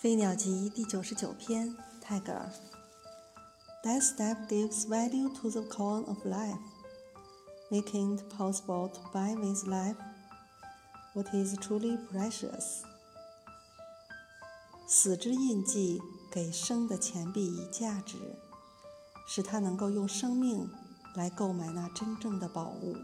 飞鸟集第九十九篇，泰戈尔。That step gives value to the coin of life, making it possible to buy with life what is truly precious. 死之印记给生的钱币以价值，使他能够用生命来购买那真正的宝物。